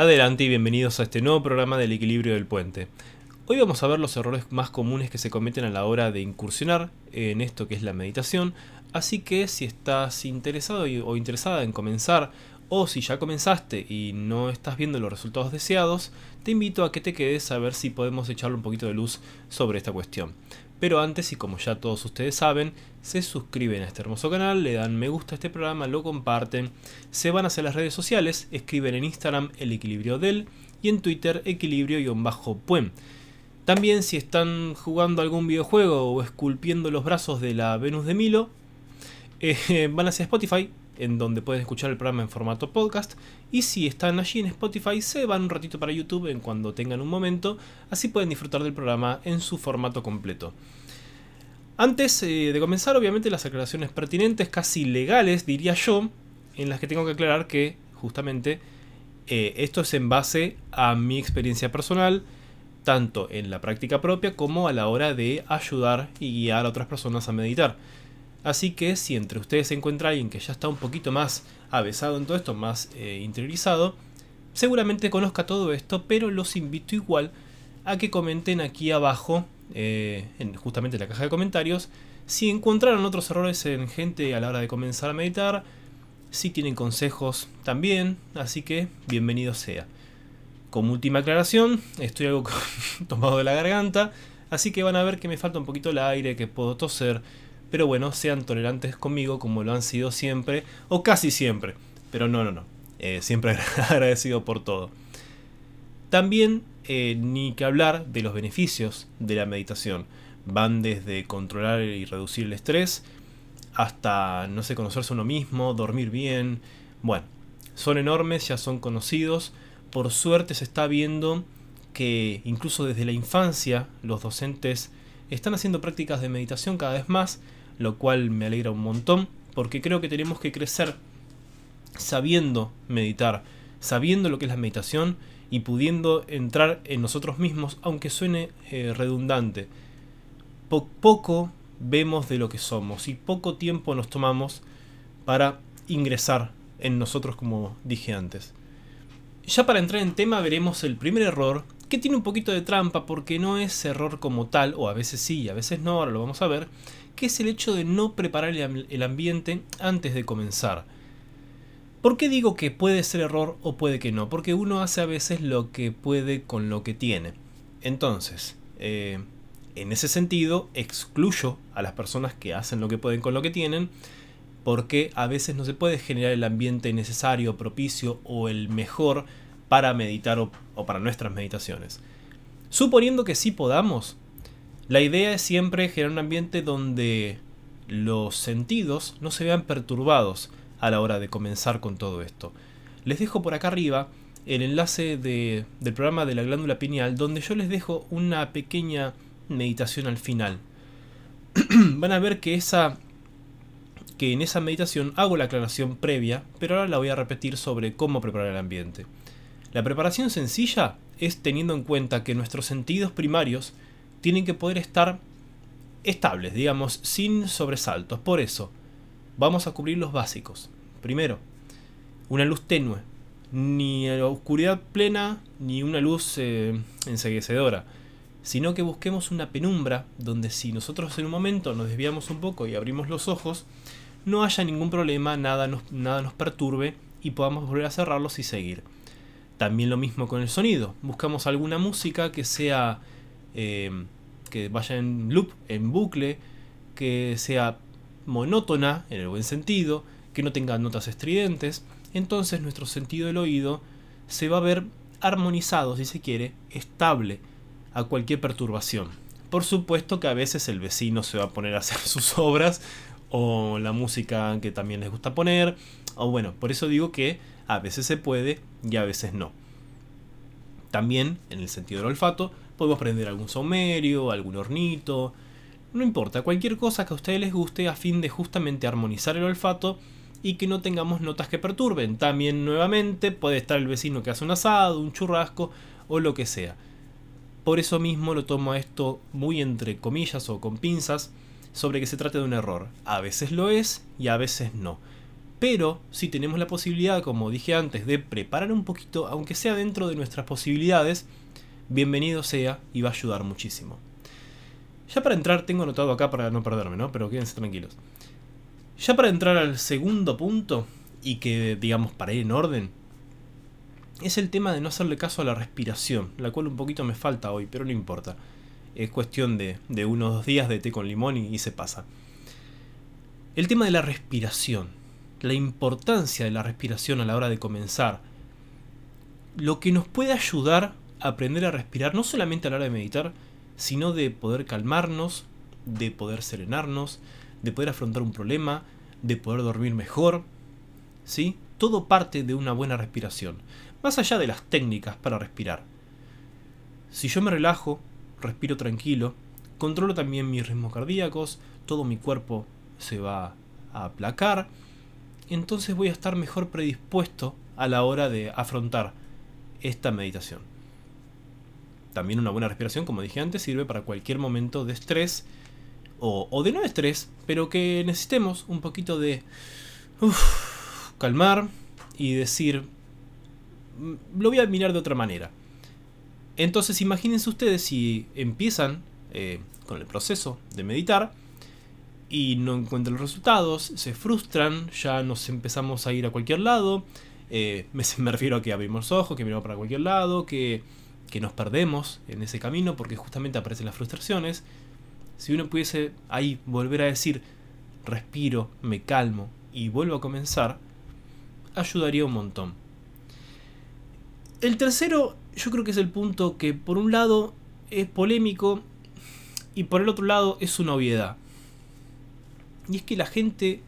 Adelante y bienvenidos a este nuevo programa del equilibrio del puente. Hoy vamos a ver los errores más comunes que se cometen a la hora de incursionar en esto que es la meditación, así que si estás interesado o interesada en comenzar o si ya comenzaste y no estás viendo los resultados deseados, te invito a que te quedes a ver si podemos echarle un poquito de luz sobre esta cuestión. Pero antes, y como ya todos ustedes saben, se suscriben a este hermoso canal, le dan me gusta a este programa, lo comparten, se van hacia las redes sociales, escriben en Instagram el equilibrio del y en Twitter equilibrio-puen. También si están jugando algún videojuego o esculpiendo los brazos de la Venus de Milo, eh, van hacia Spotify, en donde pueden escuchar el programa en formato podcast. Y si están allí en Spotify, se van un ratito para YouTube en cuando tengan un momento, así pueden disfrutar del programa en su formato completo. Antes eh, de comenzar, obviamente las aclaraciones pertinentes, casi legales, diría yo, en las que tengo que aclarar que justamente eh, esto es en base a mi experiencia personal, tanto en la práctica propia como a la hora de ayudar y guiar a otras personas a meditar. Así que si entre ustedes se encuentra alguien que ya está un poquito más avesado en todo esto, más eh, interiorizado, seguramente conozca todo esto, pero los invito igual a que comenten aquí abajo, eh, en justamente en la caja de comentarios, si encontraron otros errores en gente a la hora de comenzar a meditar, si tienen consejos también, así que bienvenido sea. Como última aclaración, estoy algo tomado de la garganta, así que van a ver que me falta un poquito el aire, que puedo toser, pero bueno, sean tolerantes conmigo como lo han sido siempre, o casi siempre. Pero no, no, no. Eh, siempre agradecido por todo. También eh, ni que hablar de los beneficios de la meditación. Van desde controlar y reducir el estrés hasta, no sé, conocerse uno mismo, dormir bien. Bueno, son enormes, ya son conocidos. Por suerte se está viendo que incluso desde la infancia los docentes están haciendo prácticas de meditación cada vez más lo cual me alegra un montón, porque creo que tenemos que crecer sabiendo meditar, sabiendo lo que es la meditación y pudiendo entrar en nosotros mismos, aunque suene eh, redundante. poco vemos de lo que somos y poco tiempo nos tomamos para ingresar en nosotros como dije antes. Ya para entrar en tema veremos el primer error, que tiene un poquito de trampa porque no es error como tal, o a veces sí y a veces no, ahora lo vamos a ver, que es el hecho de no preparar el ambiente antes de comenzar. ¿Por qué digo que puede ser error o puede que no? Porque uno hace a veces lo que puede con lo que tiene. Entonces, eh, en ese sentido, excluyo a las personas que hacen lo que pueden con lo que tienen, porque a veces no se puede generar el ambiente necesario, propicio o el mejor para meditar o, o para nuestras meditaciones. Suponiendo que sí podamos, la idea es siempre generar un ambiente donde los sentidos no se vean perturbados a la hora de comenzar con todo esto. Les dejo por acá arriba el enlace del programa de la glándula pineal donde yo les dejo una pequeña meditación al final. Van a ver que esa que en esa meditación hago la aclaración previa, pero ahora la voy a repetir sobre cómo preparar el ambiente. La preparación sencilla es teniendo en cuenta que nuestros sentidos primarios tienen que poder estar estables, digamos, sin sobresaltos. Por eso, vamos a cubrir los básicos. Primero, una luz tenue, ni la oscuridad plena, ni una luz eh, sino que busquemos una penumbra donde si nosotros en un momento nos desviamos un poco y abrimos los ojos, no haya ningún problema, nada nos, nada nos perturbe y podamos volver a cerrarlos y seguir. También lo mismo con el sonido, buscamos alguna música que sea Em, que vaya en loop, en bucle, que sea monótona en el buen sentido, que no tenga notas estridentes, entonces nuestro sentido del oído se va a ver armonizado, si se quiere, estable a cualquier perturbación. Por supuesto que a veces el vecino se va a poner a hacer sus obras o la música que también les gusta poner, o bueno, por eso digo que a veces se puede y a veces no. También, en el sentido del olfato, Podemos prender algún saumerio, algún hornito. No importa, cualquier cosa que a ustedes les guste a fin de justamente armonizar el olfato y que no tengamos notas que perturben. También nuevamente puede estar el vecino que hace un asado, un churrasco o lo que sea. Por eso mismo lo tomo a esto muy entre comillas o con pinzas sobre que se trate de un error. A veces lo es y a veces no. Pero si tenemos la posibilidad, como dije antes, de preparar un poquito, aunque sea dentro de nuestras posibilidades, bienvenido sea y va a ayudar muchísimo. Ya para entrar, tengo anotado acá para no perderme, ¿no? Pero quédense tranquilos. Ya para entrar al segundo punto, y que, digamos, para ir en orden, es el tema de no hacerle caso a la respiración, la cual un poquito me falta hoy, pero no importa. Es cuestión de, de unos dos días de té con limón y, y se pasa. El tema de la respiración, la importancia de la respiración a la hora de comenzar, lo que nos puede ayudar aprender a respirar, no solamente a la hora de meditar, sino de poder calmarnos, de poder serenarnos, de poder afrontar un problema, de poder dormir mejor, ¿sí? Todo parte de una buena respiración, más allá de las técnicas para respirar. Si yo me relajo, respiro tranquilo, controlo también mis ritmos cardíacos, todo mi cuerpo se va a aplacar, entonces voy a estar mejor predispuesto a la hora de afrontar esta meditación. También una buena respiración, como dije antes, sirve para cualquier momento de estrés o, de no estrés, pero que necesitemos un poquito de calmar y decir, mm, lo voy a mirar de otra manera. Entonces imagínense ustedes si empiezan eh, con el proceso de meditar y no encuentran los resultados, se frustran, ya nos empezamos a ir a cualquier lado, eh, me, refiero a que abrimos ojos, que miramos para cualquier lado, que, que nos perdemos en ese camino porque justamente aparecen las frustraciones. Si uno pudiese ahí volver a decir, respiro, me calmo y vuelvo a comenzar, ayudaría un montón. El tercero, yo creo que es el punto que por un lado es polémico y por el otro lado es una obviedad. Y es que la gente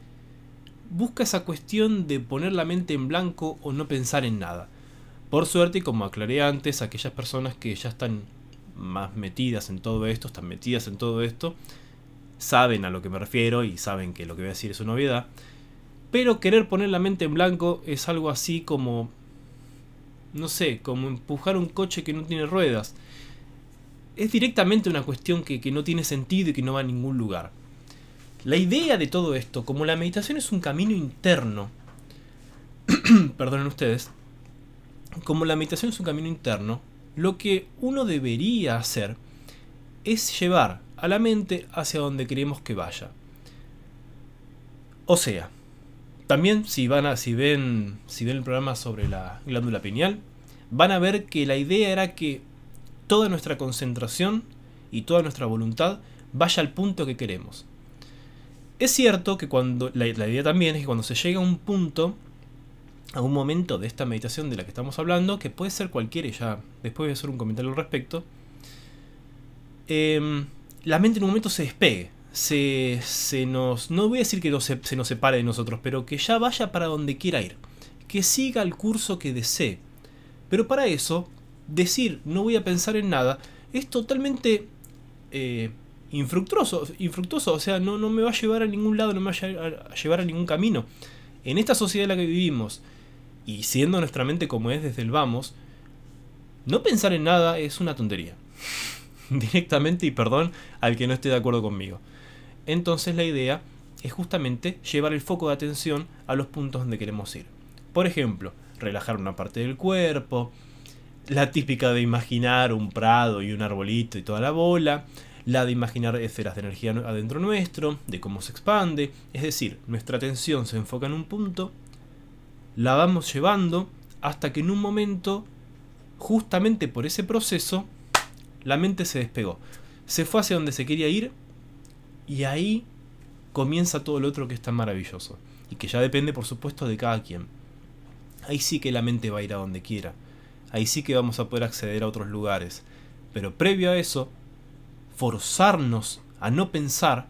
busca esa cuestión de poner la mente en blanco o no pensar en nada. Por suerte, como aclaré antes, aquellas personas que ya están más metidas en todo esto, están metidas en todo esto, saben a lo que me refiero y saben que lo que voy a decir es una novedad. Pero querer poner la mente en blanco es algo así como, no sé, como empujar un coche que no tiene ruedas. Es directamente una cuestión que, que no tiene sentido y que no va a ningún lugar. La idea de todo esto, como la meditación es un camino interno, perdonen ustedes, como la meditación es un camino interno, lo que uno debería hacer es llevar a la mente hacia donde queremos que vaya. O sea, también si van a, si ven, si ven el programa sobre la glándula pineal, van a ver que la idea era que toda nuestra concentración y toda nuestra voluntad vaya al punto que queremos. Es cierto que cuando la, la idea también es que cuando se llega a un punto a un momento de esta meditación de la que estamos hablando, que puede ser cualquiera, ya después voy a hacer un comentario al respecto, em, la mente en un momento se despegue, se, se, nos, no voy a decir que no se, se nos separe de nosotros, pero que ya vaya para donde quiera ir, que siga el curso que desee. Pero para eso, decir no voy a pensar en nada es totalmente eh, infructuoso, infructuoso, o sea, no, no me va a llevar a ningún lado, no me va a llevar a ningún camino. En esta sociedad en la que vivimos, y siendo nuestra mente como es desde el vamos, no pensar en nada es una tontería. Directamente y perdón al que no esté de acuerdo conmigo. Entonces la idea es justamente llevar el foco de atención a los puntos donde queremos ir. Por ejemplo, relajar una parte del cuerpo, la típica de imaginar un prado y un arbolito y toda la bola, la de imaginar esferas de energía adentro nuestro, de cómo se expande, es decir, nuestra atención se enfoca en un punto la vamos llevando hasta que en un momento, justamente por ese proceso, la mente se despegó. Se fue hacia donde se quería ir y ahí comienza todo lo otro que es tan maravilloso. Y que ya depende, por supuesto, de cada quien. Ahí sí que la mente va a ir a donde quiera. Ahí sí que vamos a poder acceder a otros lugares. Pero previo a eso, forzarnos a no pensar,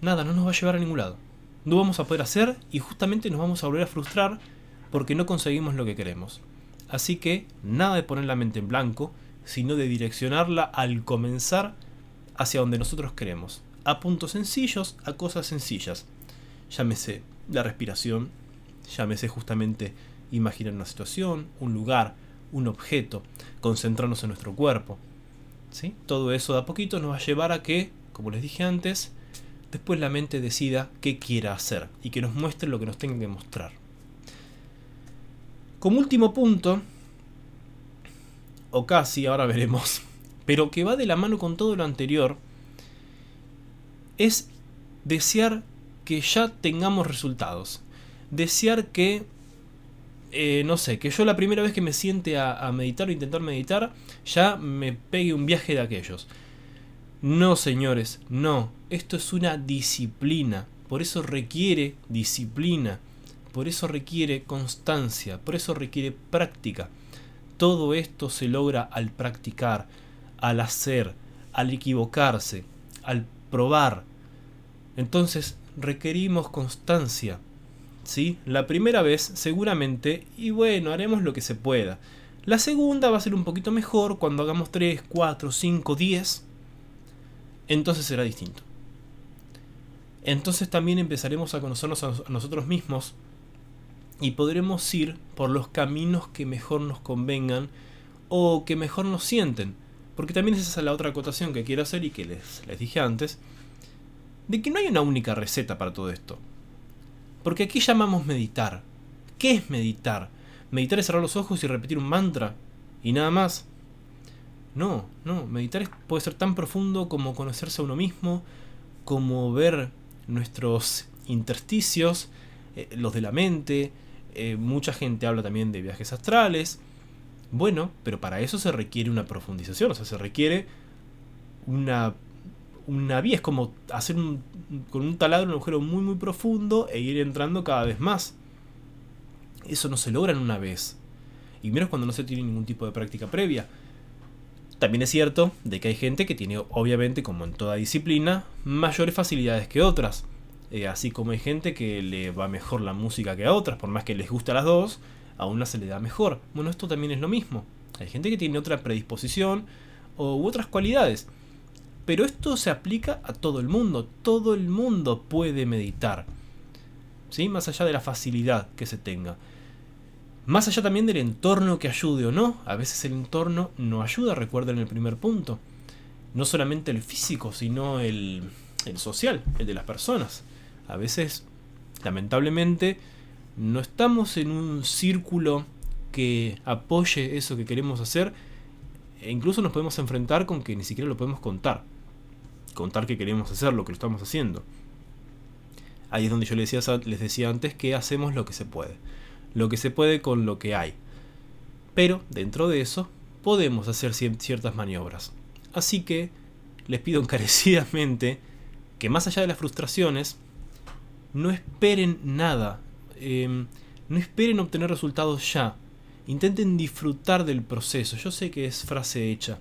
nada, no nos va a llevar a ningún lado no vamos a poder hacer y justamente nos vamos a volver a frustrar porque no conseguimos lo que queremos. Así que nada de poner la mente en blanco, sino de direccionarla al comenzar hacia donde nosotros queremos, a puntos sencillos, a cosas sencillas. Llámese la respiración, llámese justamente imaginar una situación, un lugar, un objeto, concentrarnos en nuestro cuerpo. ¿sí? Todo eso de a poquito nos va a llevar a que, como les dije antes, después la mente decida qué quiera hacer y que nos muestre lo que nos tenga que mostrar. Como último punto, o casi, ahora veremos, pero que va de la mano con todo lo anterior, es desear que ya tengamos resultados. Desear que, eh, no sé, que yo la primera vez que me siente a, a meditar o intentar meditar, ya me pegue un viaje de aquellos. No, señores, no. Esto es una disciplina. Por eso requiere disciplina. Por eso requiere constancia. Por eso requiere práctica. Todo esto se logra al practicar, al hacer, al equivocarse, al probar. Entonces requerimos constancia. ¿Sí? La primera vez seguramente, y bueno, haremos lo que se pueda. La segunda va a ser un poquito mejor cuando hagamos 3, 4, 5, 10. Entonces será distinto. Entonces también empezaremos a conocernos a nosotros mismos y podremos ir por los caminos que mejor nos convengan o que mejor nos sienten. Porque también esa es la otra acotación que quiero hacer y que les, les dije antes, de que no hay una única receta para todo esto. Porque aquí llamamos meditar. ¿Qué es meditar? Meditar es cerrar los ojos y repetir un mantra y nada más. No, no, meditar puede ser tan profundo como conocerse a uno mismo, como ver nuestros intersticios, eh, los de la mente. Eh, mucha gente habla también de viajes astrales. Bueno, pero para eso se requiere una profundización, o sea, se requiere una una vía, es como hacer con un taladro un agujero muy muy profundo e ir entrando cada vez más. Eso no se logra en una vez. Y menos cuando no se tiene ningún tipo de práctica previa. También es cierto de que hay gente que tiene, obviamente, como en toda disciplina, mayores facilidades que otras. Eh, así como hay gente que le va mejor la música que a otras, por más que les guste a las dos, a una se le da mejor. Bueno, esto también es lo mismo. Hay gente que tiene otra predisposición u otras cualidades. Pero esto se aplica a todo el mundo. Todo el mundo puede meditar. ¿Sí? Más allá de la facilidad que se tenga. Más allá también del entorno que ayude o no. A veces el entorno no ayuda, recuerden el primer punto. No solamente el físico, sino el, el social, el de las personas. A veces, lamentablemente, no estamos en un círculo que apoye eso que queremos hacer e incluso nos podemos enfrentar con que ni siquiera lo podemos contar. Contar que queremos hacer lo que lo estamos haciendo. Ahí es donde yo les decía, les decía antes que hacemos lo que se puede. Lo que se puede con lo que hay. Pero dentro de eso podemos hacer ciertas maniobras. Así que les pido encarecidamente que más allá de las frustraciones, no esperen nada. Em, no esperen obtener resultados ya. Intenten disfrutar del proceso. Yo sé que es frase hecha.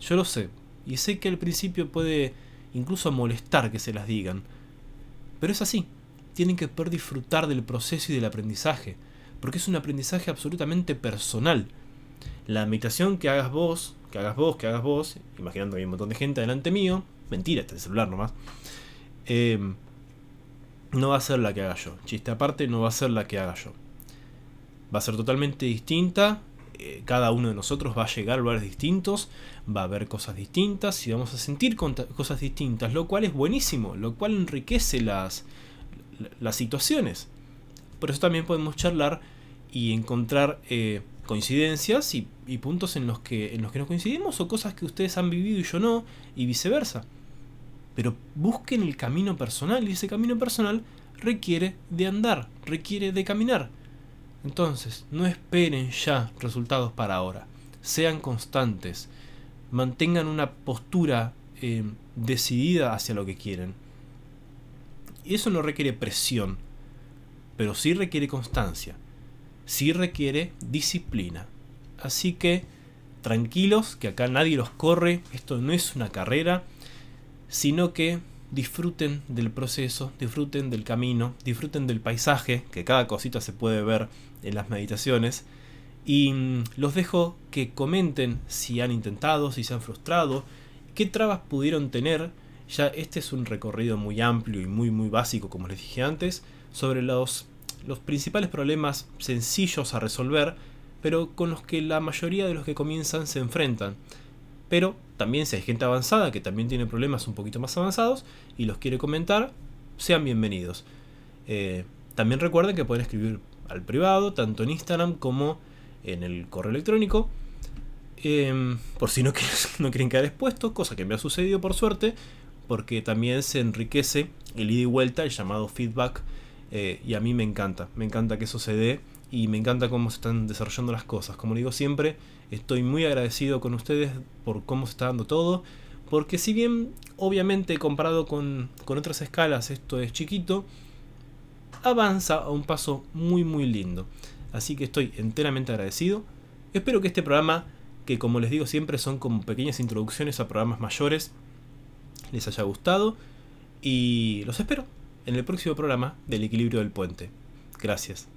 Yo lo sé. Y sé que al principio puede incluso molestar que se las digan. Pero es así. Tienen que poder disfrutar del proceso y del aprendizaje. Porque es un aprendizaje absolutamente personal. La meditación que hagas vos, que hagas vos, que hagas vos, imaginando que hay un montón de gente delante mío, mentira, este celular nomás, eh, no va a ser la que haga yo. Chiste aparte, no va a ser la que haga yo va a ser totalmente distinta. Eh, cada uno de nosotros va a llegar a lugares distintos, va a ver cosas distintas y vamos a sentir cosas distintas, lo cual es buenísimo, lo cual enriquece las, las situaciones. Por eso también podemos charlar y encontrar eh, coincidencias y, puntos en los, que, en los que nos coincidimos o cosas que ustedes han vivido y yo no, y viceversa. Pero busquen el camino personal y ese camino personal requiere de andar, requiere de caminar. Entonces, no esperen ya resultados para ahora. Sean constantes. Mantengan una postura eh, decidida hacia lo que quieren. Y eso no requiere presión, pero sí requiere constancia. Sí requiere disciplina. Así que, tranquilos, que acá nadie los corre. Esto no es una carrera, sino que disfruten del proceso, disfruten del camino, disfruten del paisaje, que cada cosita se puede ver en las meditaciones. Y mm, los dejo que comenten si han intentado, si se han frustrado, qué trabas pudieron tener. Ya este es un recorrido muy amplio y muy muy básico, como les dije antes, sobre los, los principales problemas sencillos a resolver, pero con los que la mayoría de los que comienzan se enfrentan. Pero también si hay gente avanzada que también tiene problemas un poquito más avanzados y los quiere comentar, sean bienvenidos. Eh, también recuerden que pueden escribir al privado, tanto en Instagram como en el correo electrónico. Em, por si no, no quieren quedar expuestos, cosa que me ha sucedido por suerte, porque también se enriquece el ida y vuelta, el llamado feedback, eh, y a mí me encanta, me encanta que eso se dé y me encanta cómo se están desarrollando las cosas. Como digo siempre, estoy muy agradecido con ustedes por cómo se está dando todo, porque si bien obviamente comparado con, con otras escalas esto es chiquito, avanza a un paso muy muy lindo. Así que estoy enteramente agradecido. Espero que este programa, que como les digo siempre son como pequeñas introducciones a programas mayores, les haya gustado. Y los espero en el próximo programa del equilibrio del puente. Gracias.